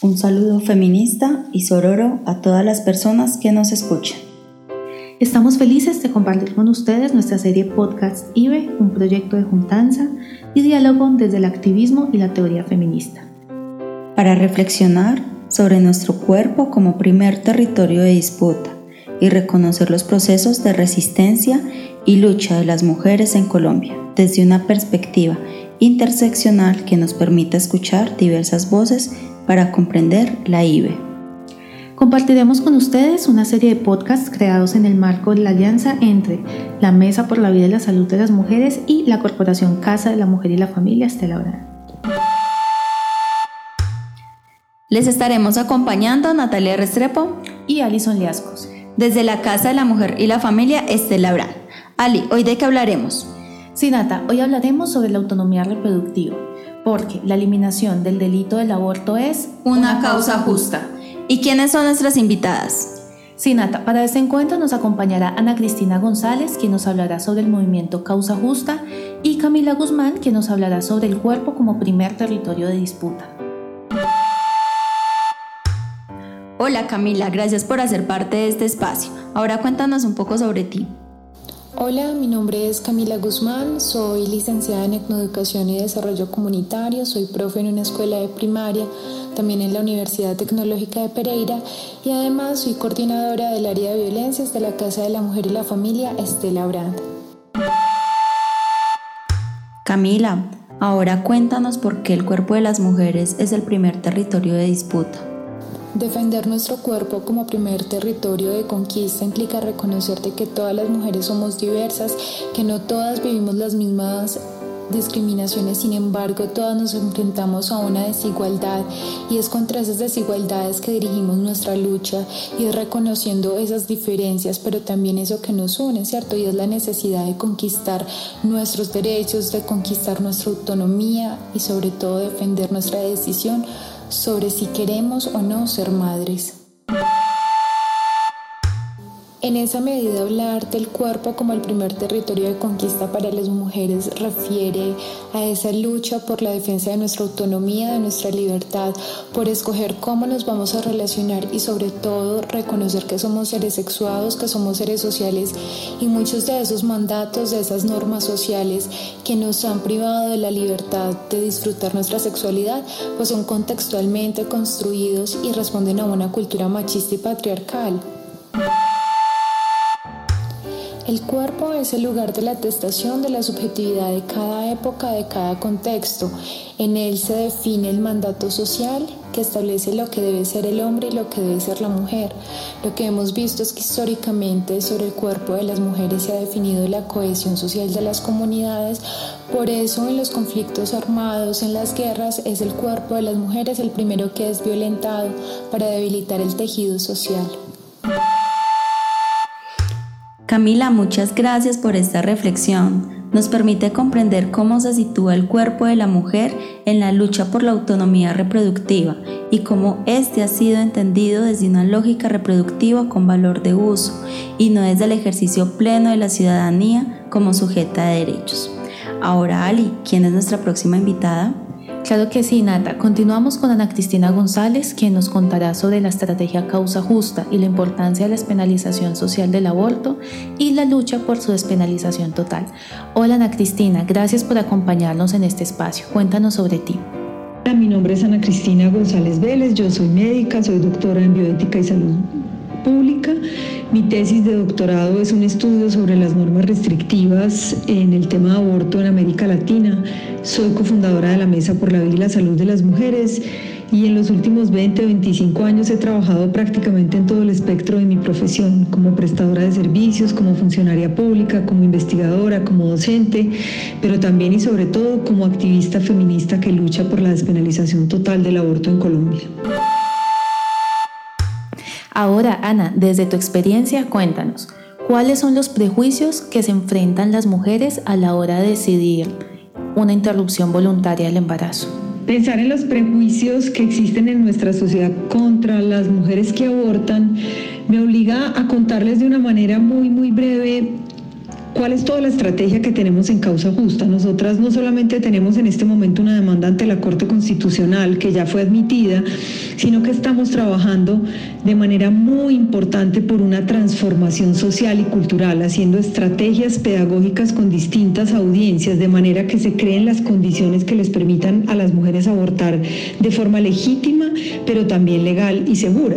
Un saludo feminista y sororo a todas las personas que nos escuchan. Estamos felices de compartir con ustedes nuestra serie podcast IBE, un proyecto de juntanza y diálogo desde el activismo y la teoría feminista. Para reflexionar sobre nuestro cuerpo como primer territorio de disputa y reconocer los procesos de resistencia y lucha de las mujeres en Colombia desde una perspectiva interseccional que nos permita escuchar diversas voces para comprender la IBE. Compartiremos con ustedes una serie de podcasts creados en el marco de la alianza entre la Mesa por la Vida y la Salud de las Mujeres y la Corporación Casa de la Mujer y la Familia Estela Brand. Les estaremos acompañando Natalia Restrepo y Alison Liascos. Desde la Casa de la Mujer y la Familia Estela Brand. Ali, ¿hoy de qué hablaremos? Sí, Nata, hoy hablaremos sobre la autonomía reproductiva porque la eliminación del delito del aborto es una, causa justa. ¿Y quiénes son nuestras invitadas? Sí, Nata, para este encuentro nos acompañará Ana Cristina González, quien nos hablará sobre el movimiento Causa Justa, y Camila Guzmán, quien nos hablará sobre el cuerpo como primer territorio de disputa. Hola Camila, gracias por hacer parte de este espacio. Ahora cuéntanos un poco sobre ti. Hola, mi nombre es Camila Guzmán, soy licenciada en Etnoeducación y Desarrollo Comunitario, soy profe en una escuela de primaria, también en la Universidad Tecnológica de Pereira y además soy coordinadora del área de violencias de la Casa de la Mujer y la Familia Estela Brand. Camila, ahora cuéntanos por qué el cuerpo de las mujeres es el primer territorio de disputa. Defender nuestro cuerpo como primer territorio de conquista implica reconocer que todas las mujeres somos diversas, que no todas vivimos las mismas discriminaciones, sin embargo todas nos enfrentamos a una desigualdad y es contra esas desigualdades que dirigimos nuestra lucha y es reconociendo esas diferencias, pero también eso que nos une, ¿cierto? Y es la necesidad de conquistar nuestros derechos, de conquistar nuestra autonomía y sobre todo defender nuestra decisión sobre si queremos o no ser madres. En esa medida hablar del cuerpo como el primer territorio de conquista para las mujeres refiere a esa lucha por la defensa de nuestra autonomía, de nuestra libertad, por escoger cómo nos vamos a relacionar y sobre todo reconocer que somos seres sexuados, que somos seres sociales y muchos de esos mandatos, de esas normas sociales que nos han privado de la libertad de disfrutar nuestra sexualidad, pues son contextualmente construidos y responden a una cultura machista y patriarcal. El cuerpo es el lugar de la atestación de la subjetividad de cada época, de cada contexto. En él se define el mandato social que establece lo que debe ser el hombre y lo que debe ser la mujer. Lo que hemos visto es que históricamente sobre el cuerpo de las mujeres se ha definido la cohesión social de las comunidades. Por eso en los conflictos armados, en las guerras, es el cuerpo de las mujeres el primero que es violentado para debilitar el tejido social. Camila, muchas gracias por esta reflexión. Nos permite comprender cómo se sitúa el cuerpo de la mujer en la lucha por la autonomía reproductiva y cómo éste ha sido entendido desde una lógica reproductiva con valor de uso y no desde el ejercicio pleno de la ciudadanía como sujeta de derechos. Ahora, Ali, ¿quién es nuestra próxima invitada? Claro que sí, Nata. Continuamos con Ana Cristina González, quien nos contará sobre la estrategia causa justa y la importancia de la despenalización social del aborto y la lucha por su despenalización total. Hola Ana Cristina, gracias por acompañarnos en este espacio. Cuéntanos sobre ti. Mi nombre es Ana Cristina González Vélez, yo soy médica, soy doctora en bioética y salud pública. Mi tesis de doctorado es un estudio sobre las normas restrictivas en el tema de aborto en América Latina. Soy cofundadora de la Mesa por la Vida y la Salud de las Mujeres y en los últimos 20 o 25 años he trabajado prácticamente en todo el espectro de mi profesión, como prestadora de servicios, como funcionaria pública, como investigadora, como docente, pero también y sobre todo como activista feminista que lucha por la despenalización total del aborto en Colombia. Ahora, Ana, desde tu experiencia, cuéntanos, ¿cuáles son los prejuicios que se enfrentan las mujeres a la hora de decidir una interrupción voluntaria del embarazo? Pensar en los prejuicios que existen en nuestra sociedad contra las mujeres que abortan me obliga a contarles de una manera muy, muy breve ¿Cuál es toda la estrategia que tenemos en causa justa? Nosotras no solamente tenemos en este momento una demanda ante la Corte Constitucional que ya fue admitida, sino que estamos trabajando de manera muy importante por una transformación social y cultural, haciendo estrategias pedagógicas con distintas audiencias, de manera que se creen las condiciones que les permitan a las mujeres abortar de forma legítima, pero también legal y segura.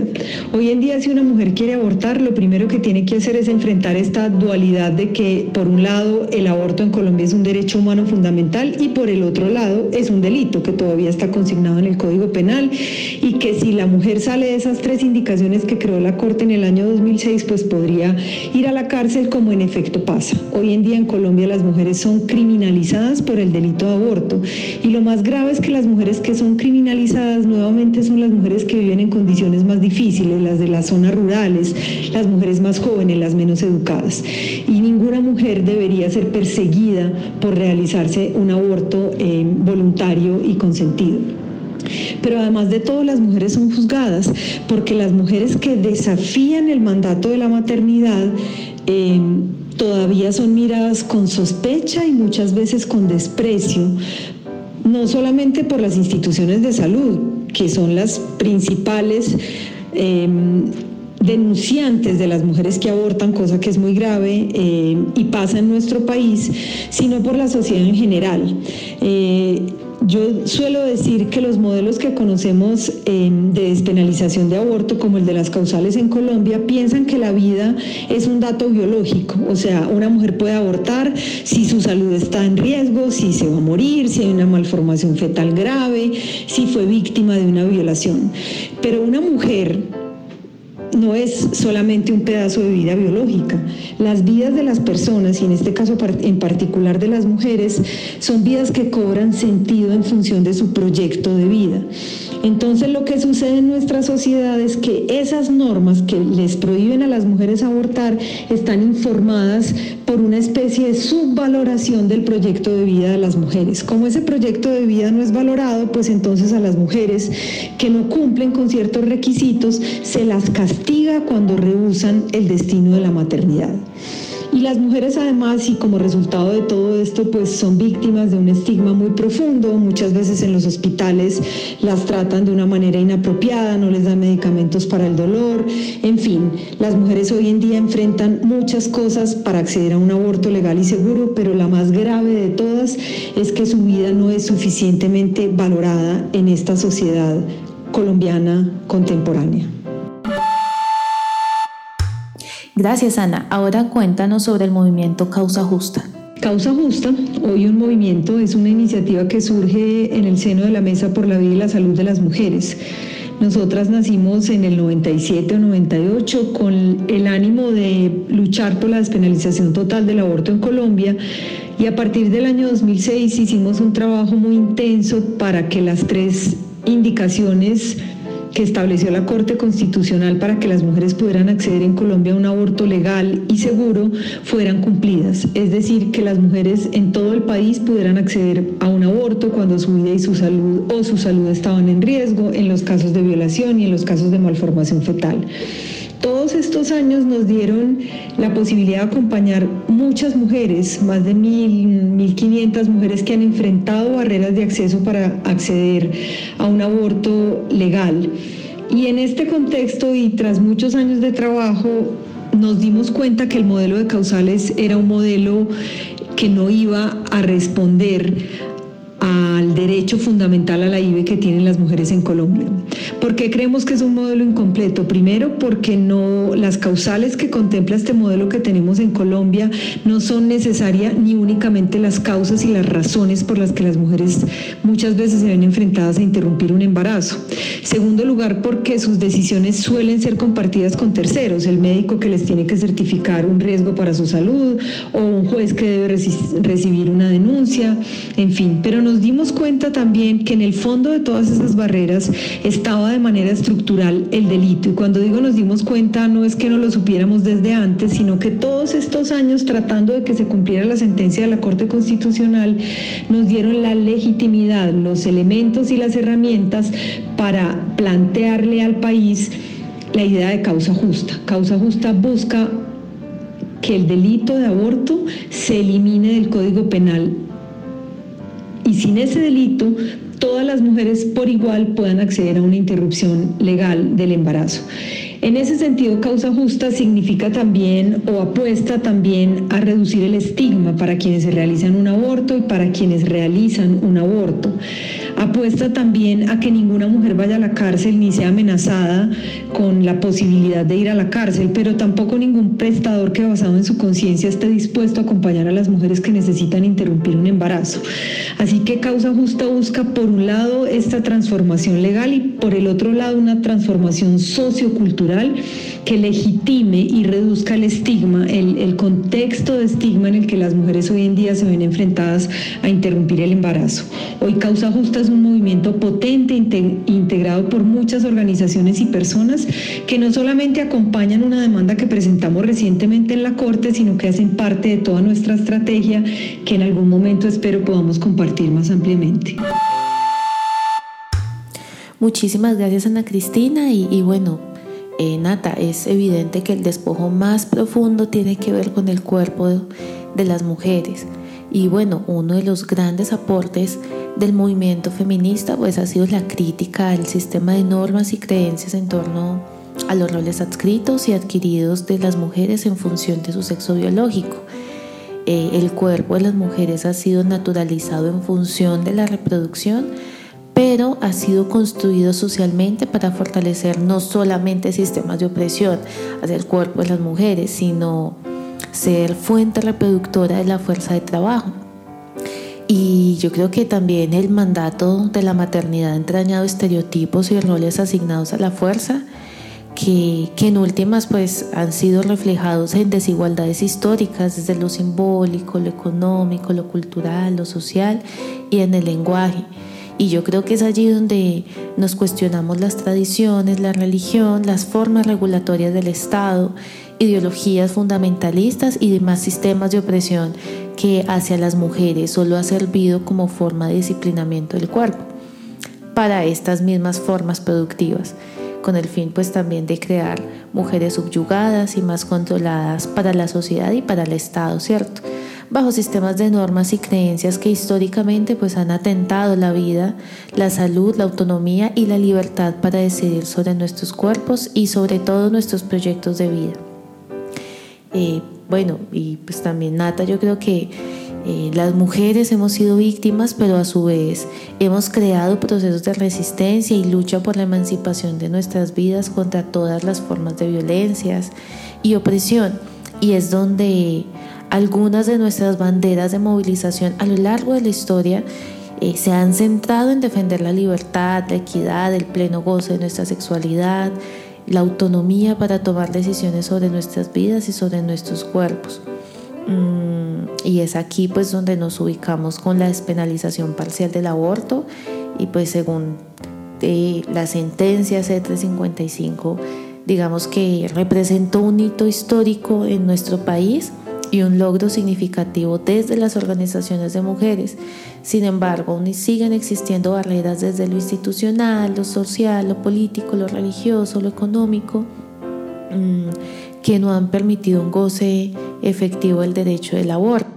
Hoy en día si una mujer quiere abortar, lo primero que tiene que hacer es enfrentar esta dualidad de que por un lado, el aborto en Colombia es un derecho humano fundamental y por el otro lado es un delito que todavía está consignado en el Código Penal y que si la mujer sale de esas tres indicaciones que creó la Corte en el año 2006, pues podría ir a la cárcel como en efecto pasa. Hoy en día en Colombia las mujeres son criminalizadas por el delito de aborto y lo más grave es que las mujeres que son criminalizadas nuevamente son las mujeres que viven en condiciones más difíciles, las de las zonas rurales, las mujeres más jóvenes, las menos educadas. Y ninguna mujer debería ser perseguida por realizarse un aborto eh, voluntario y consentido. Pero además de todo, las mujeres son juzgadas porque las mujeres que desafían el mandato de la maternidad eh, todavía son miradas con sospecha y muchas veces con desprecio, no solamente por las instituciones de salud, que son las principales eh, denunciantes de las mujeres que abortan, cosa que es muy grave eh, y pasa en nuestro país, sino por la sociedad en general. Eh, yo suelo decir que los modelos que conocemos eh, de despenalización de aborto, como el de las causales en Colombia, piensan que la vida es un dato biológico, o sea, una mujer puede abortar si su salud está en riesgo, si se va a morir, si hay una malformación fetal grave, si fue víctima de una violación. Pero una mujer no es solamente un pedazo de vida biológica. Las vidas de las personas, y en este caso en particular de las mujeres, son vidas que cobran sentido en función de su proyecto de vida. Entonces lo que sucede en nuestra sociedad es que esas normas que les prohíben a las mujeres abortar están informadas por una especie de subvaloración del proyecto de vida de las mujeres. Como ese proyecto de vida no es valorado, pues entonces a las mujeres que no cumplen con ciertos requisitos se las castiga cuando rehusan el destino de la maternidad. Y las mujeres además, y como resultado de todo esto, pues son víctimas de un estigma muy profundo. Muchas veces en los hospitales las tratan de una manera inapropiada, no les dan medicamentos para el dolor. En fin, las mujeres hoy en día enfrentan muchas cosas para acceder a un aborto legal y seguro, pero la más grave de todas es que su vida no es suficientemente valorada en esta sociedad colombiana contemporánea. Gracias, Ana. Ahora cuéntanos sobre el movimiento Causa Justa. Causa Justa, hoy un movimiento, es una iniciativa que surge en el seno de la Mesa por la Vida y la Salud de las Mujeres. Nosotras nacimos en el 97 o 98 con el ánimo de luchar por la despenalización total del aborto en Colombia y a partir del año 2006 hicimos un trabajo muy intenso para que las tres indicaciones que estableció la Corte Constitucional para que las mujeres pudieran acceder en Colombia a un aborto legal y seguro fueran cumplidas. Es decir, que las mujeres en todo el país pudieran acceder a un aborto cuando su vida y su salud o su salud estaban en riesgo, en los casos de violación y en los casos de malformación fetal. Todos estos años nos dieron la posibilidad de acompañar muchas mujeres, más de mil, mil quinientas mujeres que han enfrentado barreras de acceso para acceder a un aborto legal. Y en este contexto y tras muchos años de trabajo, nos dimos cuenta que el modelo de causales era un modelo que no iba a responder al derecho fundamental a la IVE que tienen las mujeres en Colombia. ¿Por qué creemos que es un modelo incompleto? Primero, porque no, las causales que contempla este modelo que tenemos en Colombia no son necesarias ni únicamente las causas y las razones por las que las mujeres muchas veces se ven enfrentadas a interrumpir un embarazo. Segundo lugar, porque sus decisiones suelen ser compartidas con terceros, el médico que les tiene que certificar un riesgo para su salud o un juez que debe recibir una denuncia, en fin, pero nos dimos cuenta también que en el fondo de todas esas barreras estaba de manera estructural el delito. Y cuando digo nos dimos cuenta, no es que no lo supiéramos desde antes, sino que todos estos años tratando de que se cumpliera la sentencia de la Corte Constitucional, nos dieron la legitimidad, los elementos y las herramientas para plantearle al país la idea de causa justa. Causa justa busca que el delito de aborto se elimine del Código Penal y sin ese delito todas las mujeres por igual puedan acceder a una interrupción legal del embarazo. En ese sentido, causa justa significa también o apuesta también a reducir el estigma para quienes se realizan un aborto y para quienes realizan un aborto. Apuesta también a que ninguna mujer vaya a la cárcel ni sea amenazada con la posibilidad de ir a la cárcel, pero tampoco ningún prestador que basado en su conciencia esté dispuesto a acompañar a las mujeres que necesitan interrumpir un embarazo. Así que Causa Justa busca por un lado esta transformación legal y por el otro lado una transformación sociocultural que legitime y reduzca el estigma, el, contexto de estigma en el que las mujeres hoy en día se ven enfrentadas a interrumpir el embarazo. Hoy Causa Justa es un movimiento potente, integrado por muchas organizaciones y personas que no solamente acompañan una demanda que presentamos recientemente en la Corte, sino que hacen parte de toda nuestra estrategia que en algún momento espero podamos compartir más ampliamente. Muchísimas gracias Ana Cristina y bueno, eh, Nata, es evidente que el despojo más profundo tiene que ver con el cuerpo de, las mujeres. Y bueno, uno de los grandes aportes del movimiento feminista pues ha sido la crítica al sistema de normas y creencias en torno a los roles adscritos y adquiridos de las mujeres en función de su sexo biológico. Eh, el cuerpo de las mujeres ha sido naturalizado en función de la reproducción pero ha sido construido socialmente para fortalecer no solamente sistemas de opresión hacia el cuerpo de las mujeres, sino ser fuente reproductora de la fuerza de trabajo. Y yo creo que también el mandato de la maternidad ha entrañado estereotipos y roles asignados a la fuerza que, que, en últimas pues han sido reflejados en desigualdades históricas desde lo simbólico, lo económico, lo cultural, lo social y en el lenguaje. Y yo creo que es allí donde nos cuestionamos las tradiciones, la religión, las formas regulatorias del Estado, ideologías fundamentalistas y demás sistemas de opresión que hacia las mujeres solo ha servido como forma de disciplinamiento del cuerpo para estas mismas formas productivas, con el fin pues también de crear mujeres subyugadas y más controladas para la sociedad y para el Estado, ¿cierto? Bajo sistemas de normas y creencias que históricamente pues han atentado la vida, la salud, la autonomía y la libertad para decidir sobre nuestros cuerpos y sobre todo nuestros proyectos de vida. Eh, bueno, y pues también Nata, yo creo que eh, las mujeres hemos sido víctimas, pero a su vez hemos creado procesos de resistencia y lucha por la emancipación de nuestras vidas contra todas las formas de violencias y opresión. Y es donde algunas de nuestras banderas de movilización a lo largo de la historia eh, se han centrado en defender la libertad, la equidad, el pleno goce de nuestra sexualidad, la autonomía para tomar decisiones sobre nuestras vidas y sobre nuestros cuerpos. Mm, y es aquí pues donde nos ubicamos con la despenalización parcial del aborto y pues según eh, la sentencia C355 digamos que representó un hito histórico en nuestro país y un logro significativo desde las organizaciones de mujeres. Sin embargo, aún siguen existiendo barreras desde lo institucional, lo social, lo político, lo religioso, lo económico, mm, que no han permitido un goce efectivo del derecho del aborto.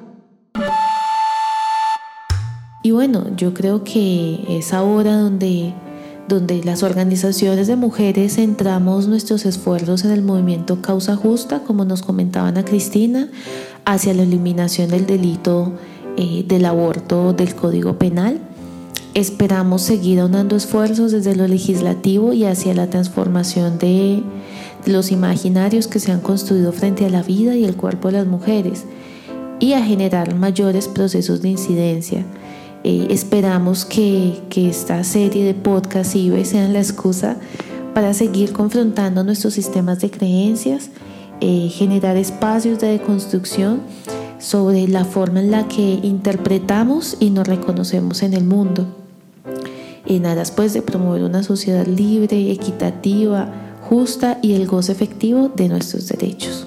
Y bueno, yo creo que es ahora donde donde las organizaciones de mujeres centramos nuestros esfuerzos en el movimiento Causa Justa, como nos comentaban a Cristina, hacia la eliminación del delito eh, del aborto del Código Penal. Esperamos seguir aunando esfuerzos desde lo legislativo y hacia la transformación de los imaginarios que se han construido frente a la vida y el cuerpo de las mujeres y a generar mayores procesos de incidencia eh, esperamos que, esta serie de podcast IBE sean la excusa para seguir confrontando nuestros sistemas de creencias, eh, generar espacios de deconstrucción sobre la forma en la que interpretamos y nos reconocemos en el mundo. En aras pues de promover una sociedad libre, equitativa, justa y el goce efectivo de nuestros derechos.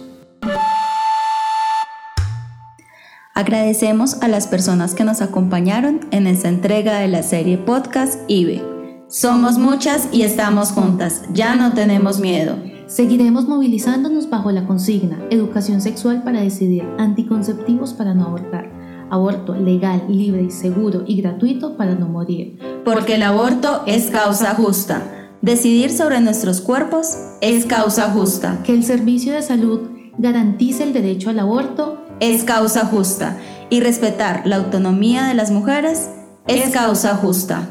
Agradecemos a las personas que nos acompañaron en esta entrega de la serie podcast IBE. Somos muchas y estamos juntas, ya no tenemos miedo. Seguiremos movilizándonos bajo la consigna Educación sexual para decidir, anticonceptivos para no abortar, aborto legal, libre y seguro y gratuito para no morir. Porque el aborto es causa justa. Decidir sobre nuestros cuerpos es causa justa. Que el servicio de salud garantice el derecho al aborto es causa justa. Y respetar la autonomía de las mujeres es causa justa.